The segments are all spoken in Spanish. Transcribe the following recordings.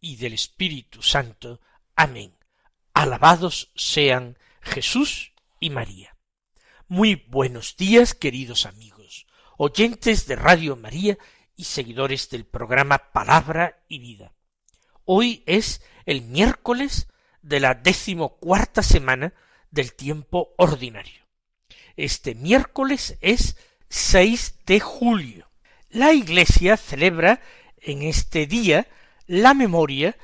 y del Espíritu Santo. Amén. Alabados sean Jesús y María. Muy buenos días, queridos amigos, oyentes de Radio María y seguidores del programa Palabra y Vida. Hoy es el miércoles de la decimocuarta semana del tiempo ordinario. Este miércoles es 6 de julio. La Iglesia celebra en este día la memoria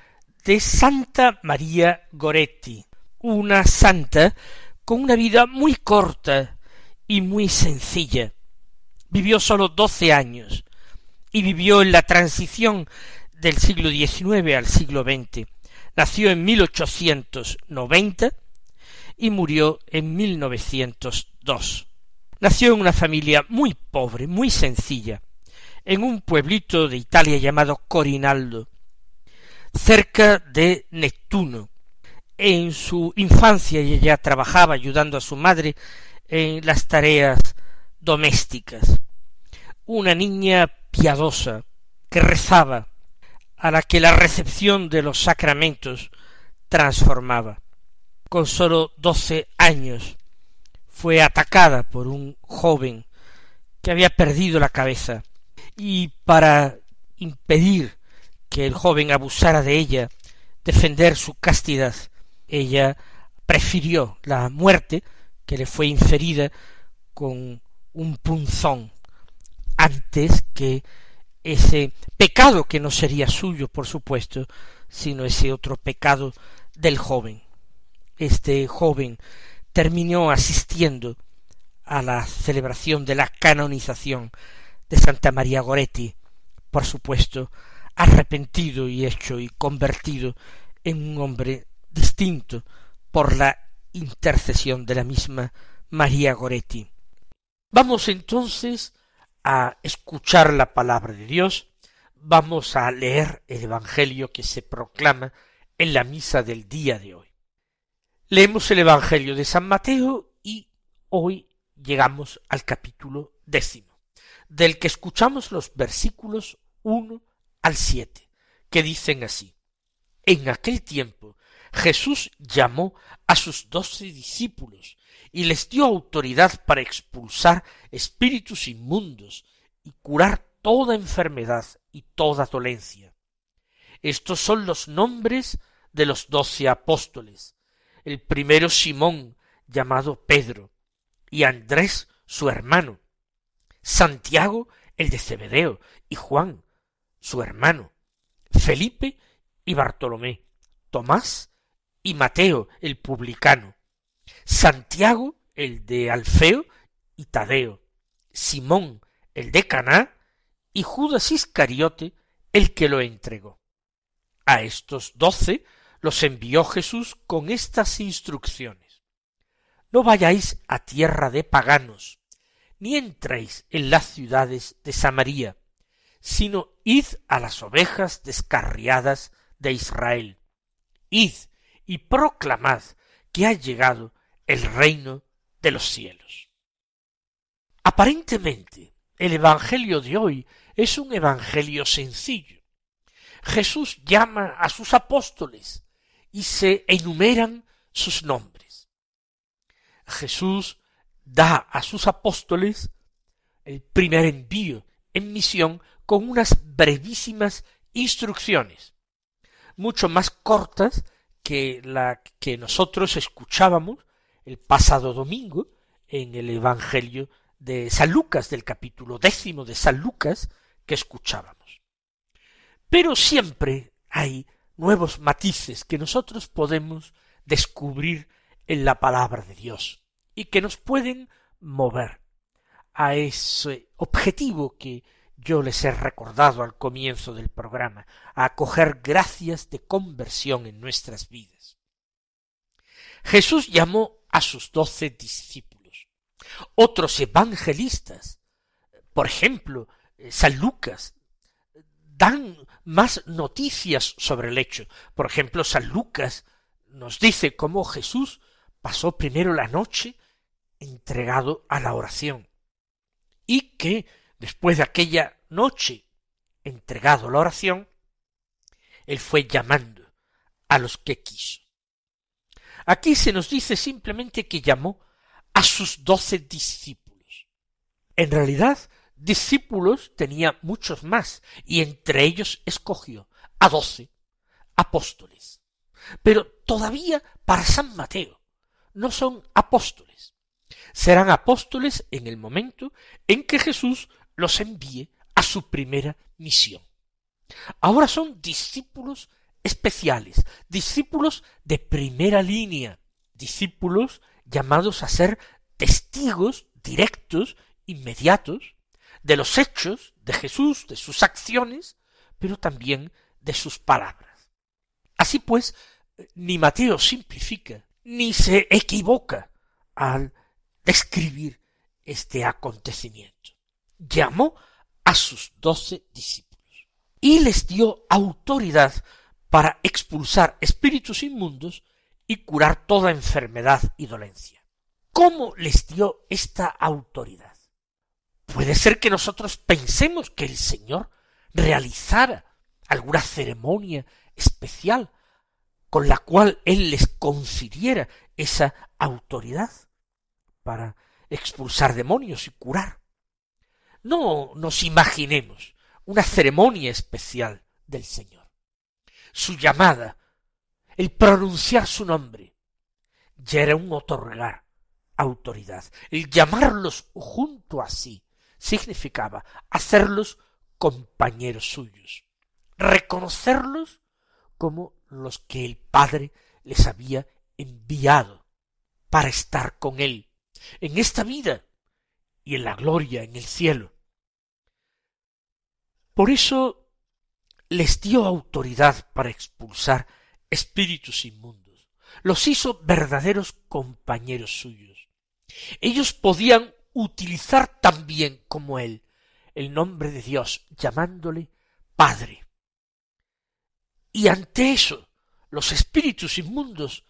de Santa María Goretti, una santa con una vida muy corta y muy sencilla. Vivió sólo doce años y vivió en la transición del siglo XIX al siglo XX. Nació en 1890 y murió en 1902. Nació en una familia muy pobre, muy sencilla, en un pueblito de Italia llamado Corinaldo, cerca de Neptuno. En su infancia ella trabajaba ayudando a su madre en las tareas domésticas. Una niña piadosa que rezaba, a la que la recepción de los sacramentos transformaba. Con sólo doce años fue atacada por un joven que había perdido la cabeza y para impedir que el joven abusara de ella, defender su castidad, ella prefirió la muerte que le fue inferida con un punzón antes que ese pecado que no sería suyo, por supuesto, sino ese otro pecado del joven. Este joven terminó asistiendo a la celebración de la canonización de Santa María Goretti, por supuesto, arrepentido y hecho y convertido en un hombre distinto por la intercesión de la misma María Goretti. Vamos entonces a escuchar la palabra de Dios, vamos a leer el Evangelio que se proclama en la misa del día de hoy. Leemos el Evangelio de San Mateo y hoy llegamos al capítulo décimo, del que escuchamos los versículos uno al siete, que dicen así. En aquel tiempo Jesús llamó a sus doce discípulos y les dio autoridad para expulsar espíritus inmundos y curar toda enfermedad y toda dolencia. Estos son los nombres de los doce apóstoles. El primero Simón, llamado Pedro, y Andrés, su hermano, Santiago, el de Cebedeo, y Juan, su hermano, Felipe y Bartolomé, Tomás y Mateo el publicano, Santiago el de Alfeo y Tadeo, Simón el de Caná y Judas Iscariote el que lo entregó. A estos doce los envió Jesús con estas instrucciones. No vayáis a tierra de paganos, ni entréis en las ciudades de Samaria, sino id a las ovejas descarriadas de Israel. Id y proclamad que ha llegado el reino de los cielos. Aparentemente, el Evangelio de hoy es un Evangelio sencillo. Jesús llama a sus apóstoles y se enumeran sus nombres. Jesús da a sus apóstoles el primer envío en misión con unas brevísimas instrucciones, mucho más cortas que la que nosotros escuchábamos el pasado domingo en el Evangelio de San Lucas, del capítulo décimo de San Lucas, que escuchábamos. Pero siempre hay nuevos matices que nosotros podemos descubrir en la palabra de Dios y que nos pueden mover a ese objetivo que yo les he recordado al comienzo del programa, a acoger gracias de conversión en nuestras vidas. Jesús llamó a sus doce discípulos. Otros evangelistas, por ejemplo, eh, San Lucas, dan más noticias sobre el hecho. Por ejemplo, San Lucas nos dice cómo Jesús pasó primero la noche entregado a la oración y que después de aquella noche entregado a la oración, él fue llamando a los que quiso. Aquí se nos dice simplemente que llamó a sus doce discípulos. En realidad, discípulos tenía muchos más, y entre ellos escogió a doce apóstoles. Pero todavía para San Mateo no son apóstoles. Serán apóstoles en el momento en que Jesús los envíe a su primera misión. Ahora son discípulos especiales, discípulos de primera línea, discípulos llamados a ser testigos directos, inmediatos, de los hechos de Jesús, de sus acciones, pero también de sus palabras. Así pues, ni Mateo simplifica, ni se equivoca al describir este acontecimiento. Llamó a sus doce discípulos y les dio autoridad para expulsar espíritus inmundos y curar toda enfermedad y dolencia. ¿Cómo les dio esta autoridad? Puede ser que nosotros pensemos que el Señor realizara alguna ceremonia especial con la cual Él les confiriera esa autoridad para expulsar demonios y curar. No nos imaginemos una ceremonia especial del Señor. Su llamada, el pronunciar su nombre, ya era un otorgar autoridad. El llamarlos junto a sí significaba hacerlos compañeros suyos, reconocerlos como los que el Padre les había enviado para estar con él en esta vida y en la gloria en el cielo. Por eso les dio autoridad para expulsar espíritus inmundos, los hizo verdaderos compañeros suyos. Ellos podían utilizar también como él el nombre de Dios, llamándole Padre. Y ante eso, los espíritus inmundos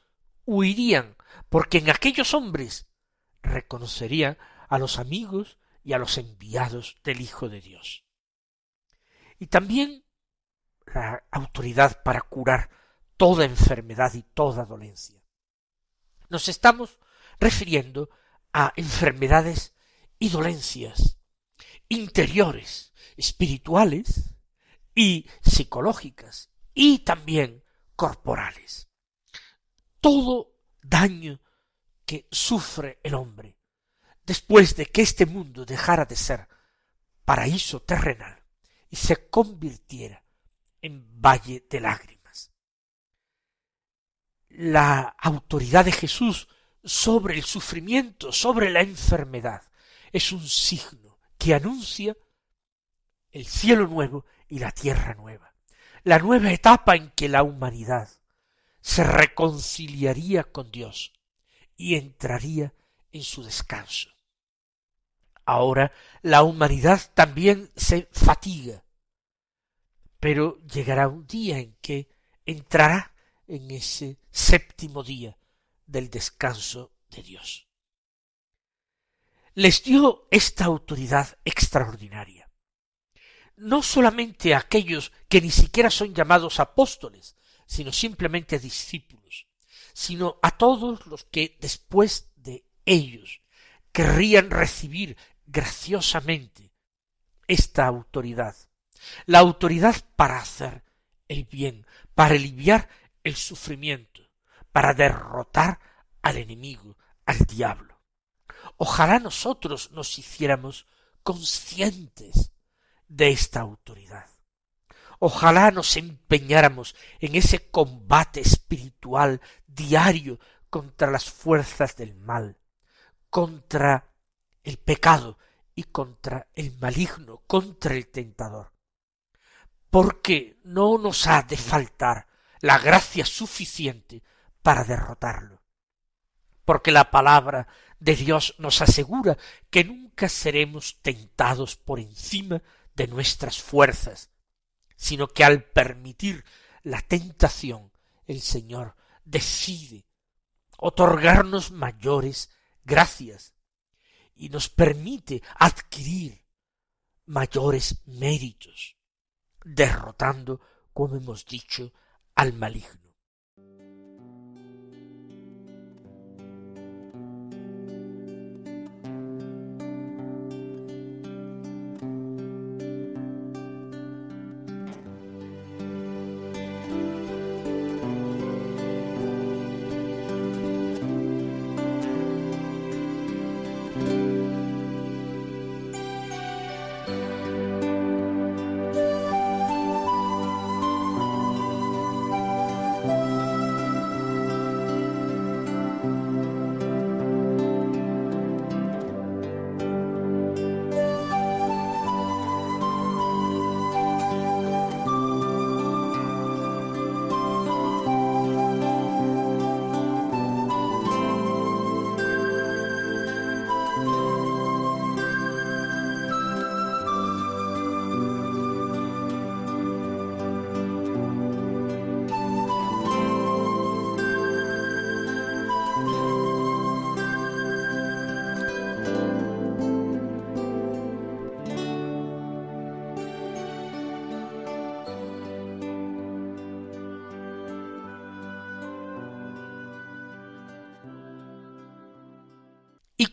huirían, porque en aquellos hombres reconocerían a los amigos y a los enviados del Hijo de Dios y también la autoridad para curar toda enfermedad y toda dolencia. Nos estamos refiriendo a enfermedades y dolencias interiores, espirituales y psicológicas y también corporales. Todo daño que sufre el hombre después de que este mundo dejara de ser paraíso terrenal se convirtiera en valle de lágrimas. La autoridad de Jesús sobre el sufrimiento, sobre la enfermedad, es un signo que anuncia el cielo nuevo y la tierra nueva, la nueva etapa en que la humanidad se reconciliaría con Dios y entraría en su descanso. Ahora la humanidad también se fatiga, pero llegará un día en que entrará en ese séptimo día del descanso de Dios. Les dio esta autoridad extraordinaria. No solamente a aquellos que ni siquiera son llamados apóstoles, sino simplemente discípulos, sino a todos los que después de ellos querrían recibir graciosamente esta autoridad, la autoridad para hacer el bien, para aliviar el sufrimiento, para derrotar al enemigo, al diablo. Ojalá nosotros nos hiciéramos conscientes de esta autoridad. Ojalá nos empeñáramos en ese combate espiritual diario contra las fuerzas del mal, contra el pecado y contra el maligno, contra el tentador. Porque no nos ha de faltar la gracia suficiente para derrotarlo. Porque la palabra de Dios nos asegura que nunca seremos tentados por encima de nuestras fuerzas, sino que al permitir la tentación, el Señor decide otorgarnos mayores gracias y nos permite adquirir mayores méritos, derrotando, como hemos dicho, al maligno.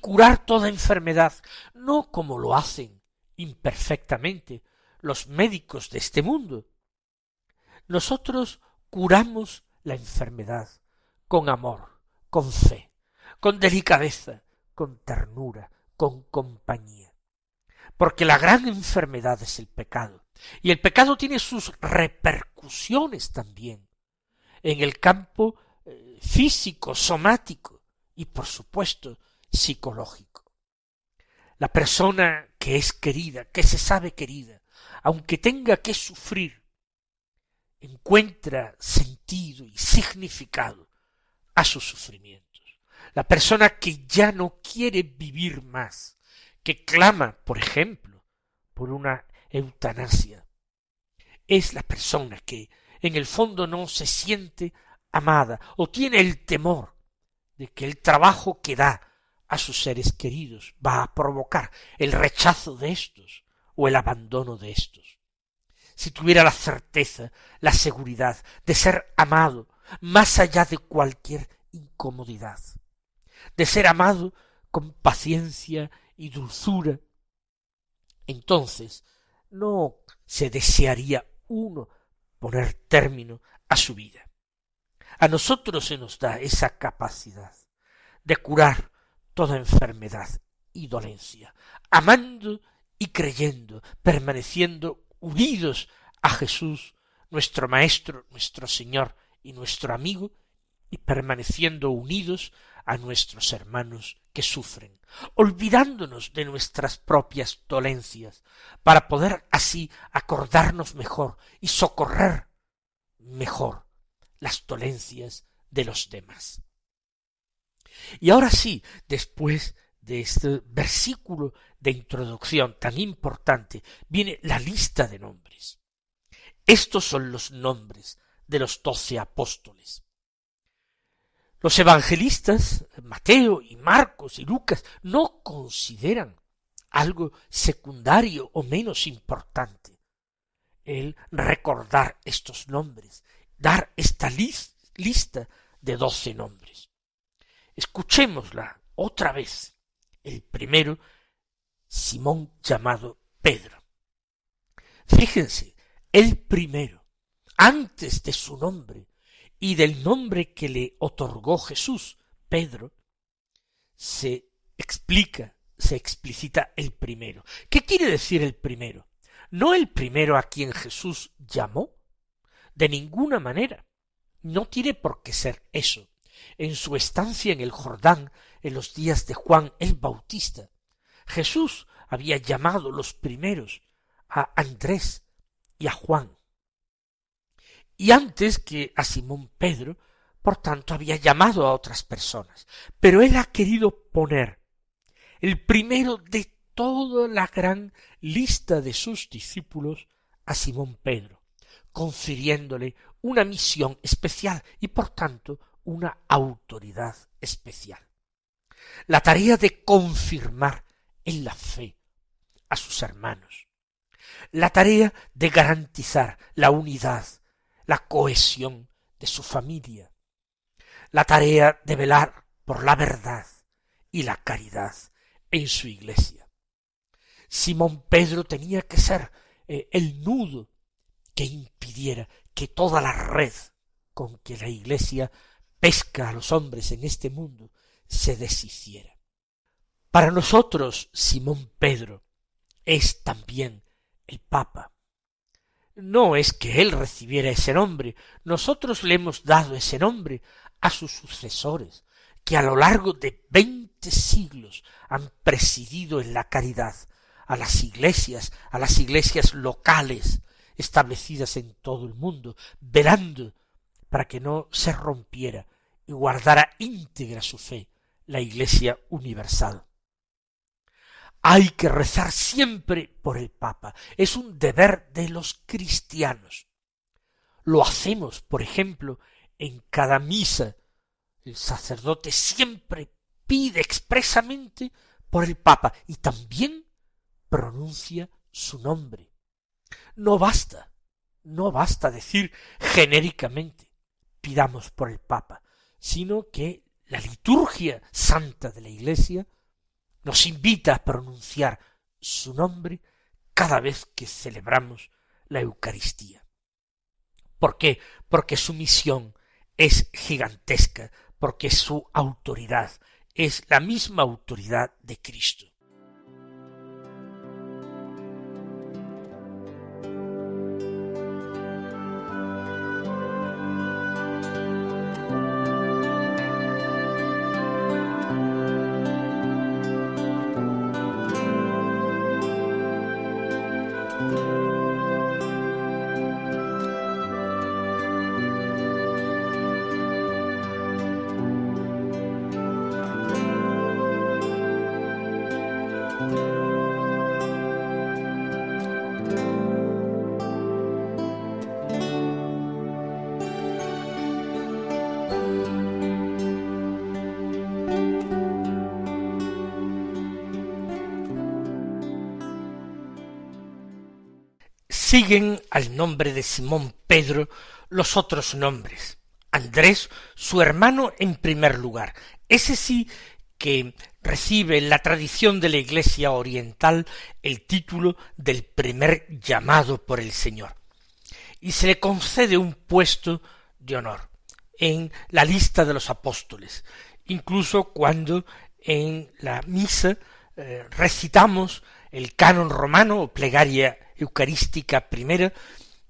Curar toda enfermedad, no como lo hacen imperfectamente los médicos de este mundo. Nosotros curamos la enfermedad con amor, con fe, con delicadeza, con ternura, con compañía. Porque la gran enfermedad es el pecado, y el pecado tiene sus repercusiones también en el campo eh, físico, somático, y por supuesto psicológico. La persona que es querida, que se sabe querida, aunque tenga que sufrir, encuentra sentido y significado a sus sufrimientos. La persona que ya no quiere vivir más, que clama, por ejemplo, por una eutanasia, es la persona que en el fondo no se siente amada o tiene el temor de que el trabajo que da a sus seres queridos, va a provocar el rechazo de éstos o el abandono de éstos. Si tuviera la certeza, la seguridad de ser amado más allá de cualquier incomodidad, de ser amado con paciencia y dulzura, entonces no se desearía uno poner término a su vida. A nosotros se nos da esa capacidad de curar toda enfermedad y dolencia, amando y creyendo, permaneciendo unidos a Jesús, nuestro Maestro, nuestro Señor y nuestro amigo, y permaneciendo unidos a nuestros hermanos que sufren, olvidándonos de nuestras propias dolencias, para poder así acordarnos mejor y socorrer mejor las dolencias de los demás. Y ahora sí, después de este versículo de introducción tan importante, viene la lista de nombres. Estos son los nombres de los doce apóstoles. Los evangelistas, Mateo y Marcos y Lucas, no consideran algo secundario o menos importante el recordar estos nombres, dar esta lista de doce nombres. Escuchémosla otra vez. El primero, Simón llamado Pedro. Fíjense, el primero, antes de su nombre y del nombre que le otorgó Jesús, Pedro, se explica, se explicita el primero. ¿Qué quiere decir el primero? No el primero a quien Jesús llamó, de ninguna manera. No tiene por qué ser eso en su estancia en el Jordán en los días de Juan el Bautista. Jesús había llamado los primeros a Andrés y a Juan. Y antes que a Simón Pedro, por tanto, había llamado a otras personas. Pero él ha querido poner el primero de toda la gran lista de sus discípulos a Simón Pedro, confiriéndole una misión especial y por tanto una autoridad especial. La tarea de confirmar en la fe a sus hermanos. La tarea de garantizar la unidad, la cohesión de su familia. La tarea de velar por la verdad y la caridad en su iglesia. Simón Pedro tenía que ser eh, el nudo que impidiera que toda la red con que la iglesia pesca a los hombres en este mundo se deshiciera. Para nosotros, Simón Pedro es también el Papa. No es que él recibiera ese nombre, nosotros le hemos dado ese nombre a sus sucesores, que a lo largo de veinte siglos han presidido en la caridad a las iglesias, a las iglesias locales establecidas en todo el mundo, velando para que no se rompiera y guardara íntegra su fe la Iglesia universal. Hay que rezar siempre por el Papa. Es un deber de los cristianos. Lo hacemos, por ejemplo, en cada misa. El sacerdote siempre pide expresamente por el Papa y también pronuncia su nombre. No basta, no basta decir genéricamente pidamos por el Papa, sino que la liturgia santa de la Iglesia nos invita a pronunciar su nombre cada vez que celebramos la Eucaristía. ¿Por qué? Porque su misión es gigantesca, porque su autoridad es la misma autoridad de Cristo. Siguen al nombre de Simón Pedro los otros nombres. Andrés, su hermano en primer lugar. Ese sí que recibe en la tradición de la Iglesia oriental el título del primer llamado por el Señor. Y se le concede un puesto de honor en la lista de los apóstoles, incluso cuando en la misa eh, recitamos el canon romano o plegaria eucarística primera,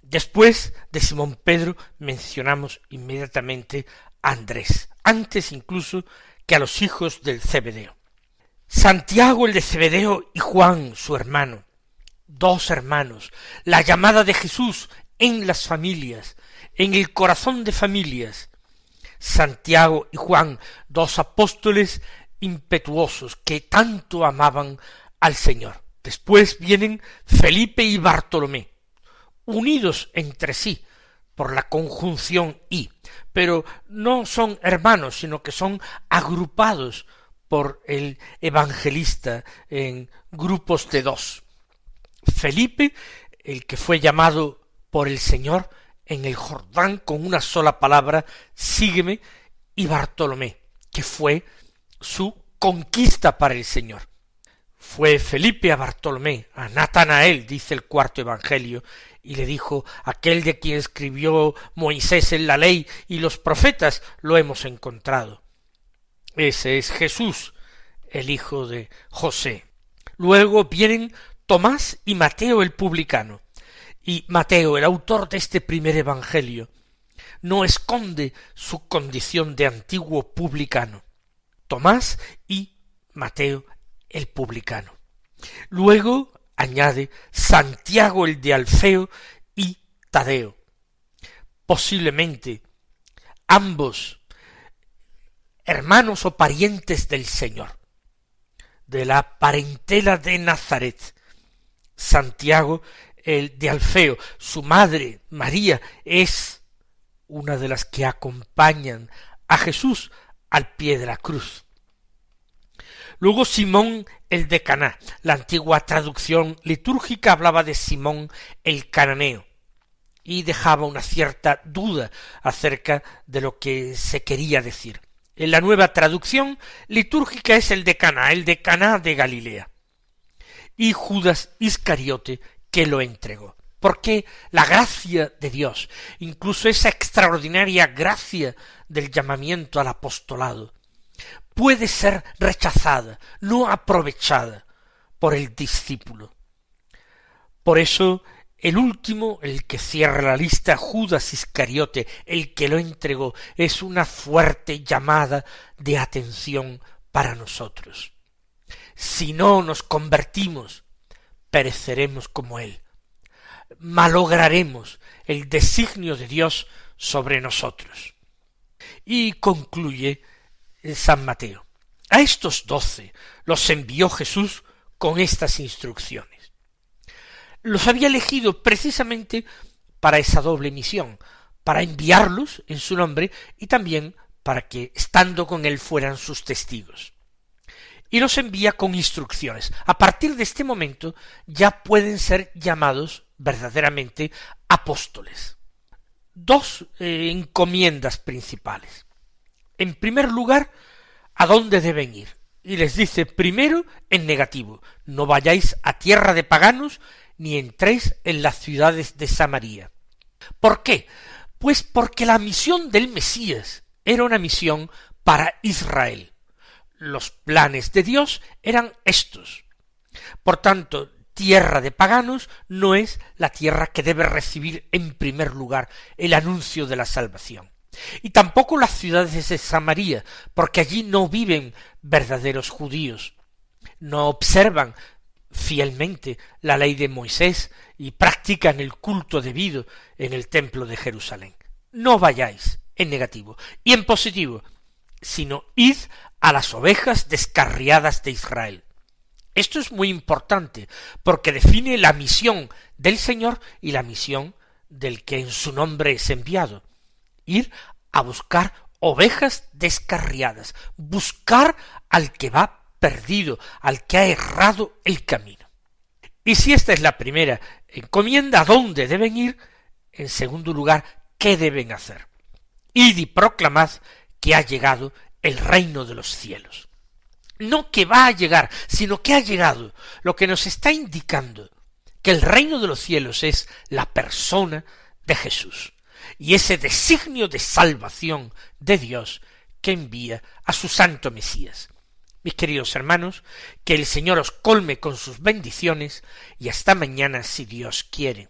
después de Simón Pedro mencionamos inmediatamente a Andrés, antes incluso que a los hijos del Cebedeo. Santiago el de Cebedeo y Juan su hermano, dos hermanos, la llamada de Jesús en las familias, en el corazón de familias. Santiago y Juan, dos apóstoles impetuosos que tanto amaban al Señor. Después vienen Felipe y Bartolomé, unidos entre sí por la conjunción y, pero no son hermanos, sino que son agrupados por el evangelista en grupos de dos. Felipe, el que fue llamado por el Señor en el Jordán con una sola palabra, sígueme, y Bartolomé, que fue su conquista para el Señor fue Felipe a Bartolomé, a Natanael, dice el cuarto Evangelio, y le dijo aquel de quien escribió Moisés en la ley y los profetas lo hemos encontrado. Ese es Jesús, el hijo de José. Luego vienen Tomás y Mateo el publicano. Y Mateo, el autor de este primer Evangelio, no esconde su condición de antiguo publicano. Tomás y Mateo el publicano. Luego añade Santiago el de Alfeo y Tadeo. Posiblemente ambos hermanos o parientes del Señor, de la parentela de Nazaret. Santiago el de Alfeo, su madre María es una de las que acompañan a Jesús al pie de la cruz. Luego Simón el de Caná. La antigua traducción litúrgica hablaba de Simón el cananeo y dejaba una cierta duda acerca de lo que se quería decir. En la nueva traducción litúrgica es el de Caná, el de Caná de Galilea. Y Judas Iscariote que lo entregó. Porque la gracia de Dios, incluso esa extraordinaria gracia del llamamiento al apostolado, puede ser rechazada, no aprovechada por el discípulo. Por eso el último, el que cierra la lista, Judas Iscariote, el que lo entregó, es una fuerte llamada de atención para nosotros. Si no nos convertimos, pereceremos como él. Malograremos el designio de Dios sobre nosotros. Y concluye San Mateo. A estos doce los envió Jesús con estas instrucciones los había elegido precisamente para esa doble misión, para enviarlos en su nombre y también para que, estando con él, fueran sus testigos. Y los envía con instrucciones. A partir de este momento ya pueden ser llamados verdaderamente apóstoles. Dos eh, encomiendas principales. En primer lugar, ¿a dónde deben ir? Y les dice primero en negativo, no vayáis a tierra de paganos ni entréis en las ciudades de Samaria. ¿Por qué? Pues porque la misión del Mesías era una misión para Israel. Los planes de Dios eran estos. Por tanto, tierra de paganos no es la tierra que debe recibir en primer lugar el anuncio de la salvación. Y tampoco las ciudades de Samaria, porque allí no viven verdaderos judíos, no observan fielmente la ley de Moisés y practican el culto debido en el templo de Jerusalén. No vayáis en negativo y en positivo, sino id a las ovejas descarriadas de Israel. Esto es muy importante porque define la misión del Señor y la misión del que en su nombre es enviado. Ir a buscar ovejas descarriadas, buscar al que va perdido, al que ha errado el camino. Y si esta es la primera encomienda, ¿a dónde deben ir? En segundo lugar, ¿qué deben hacer? Id y proclamad que ha llegado el reino de los cielos. No que va a llegar, sino que ha llegado, lo que nos está indicando que el reino de los cielos es la persona de Jesús y ese designio de salvación de Dios que envía a su santo Mesías. Mis queridos hermanos, que el Señor os colme con sus bendiciones y hasta mañana si Dios quiere.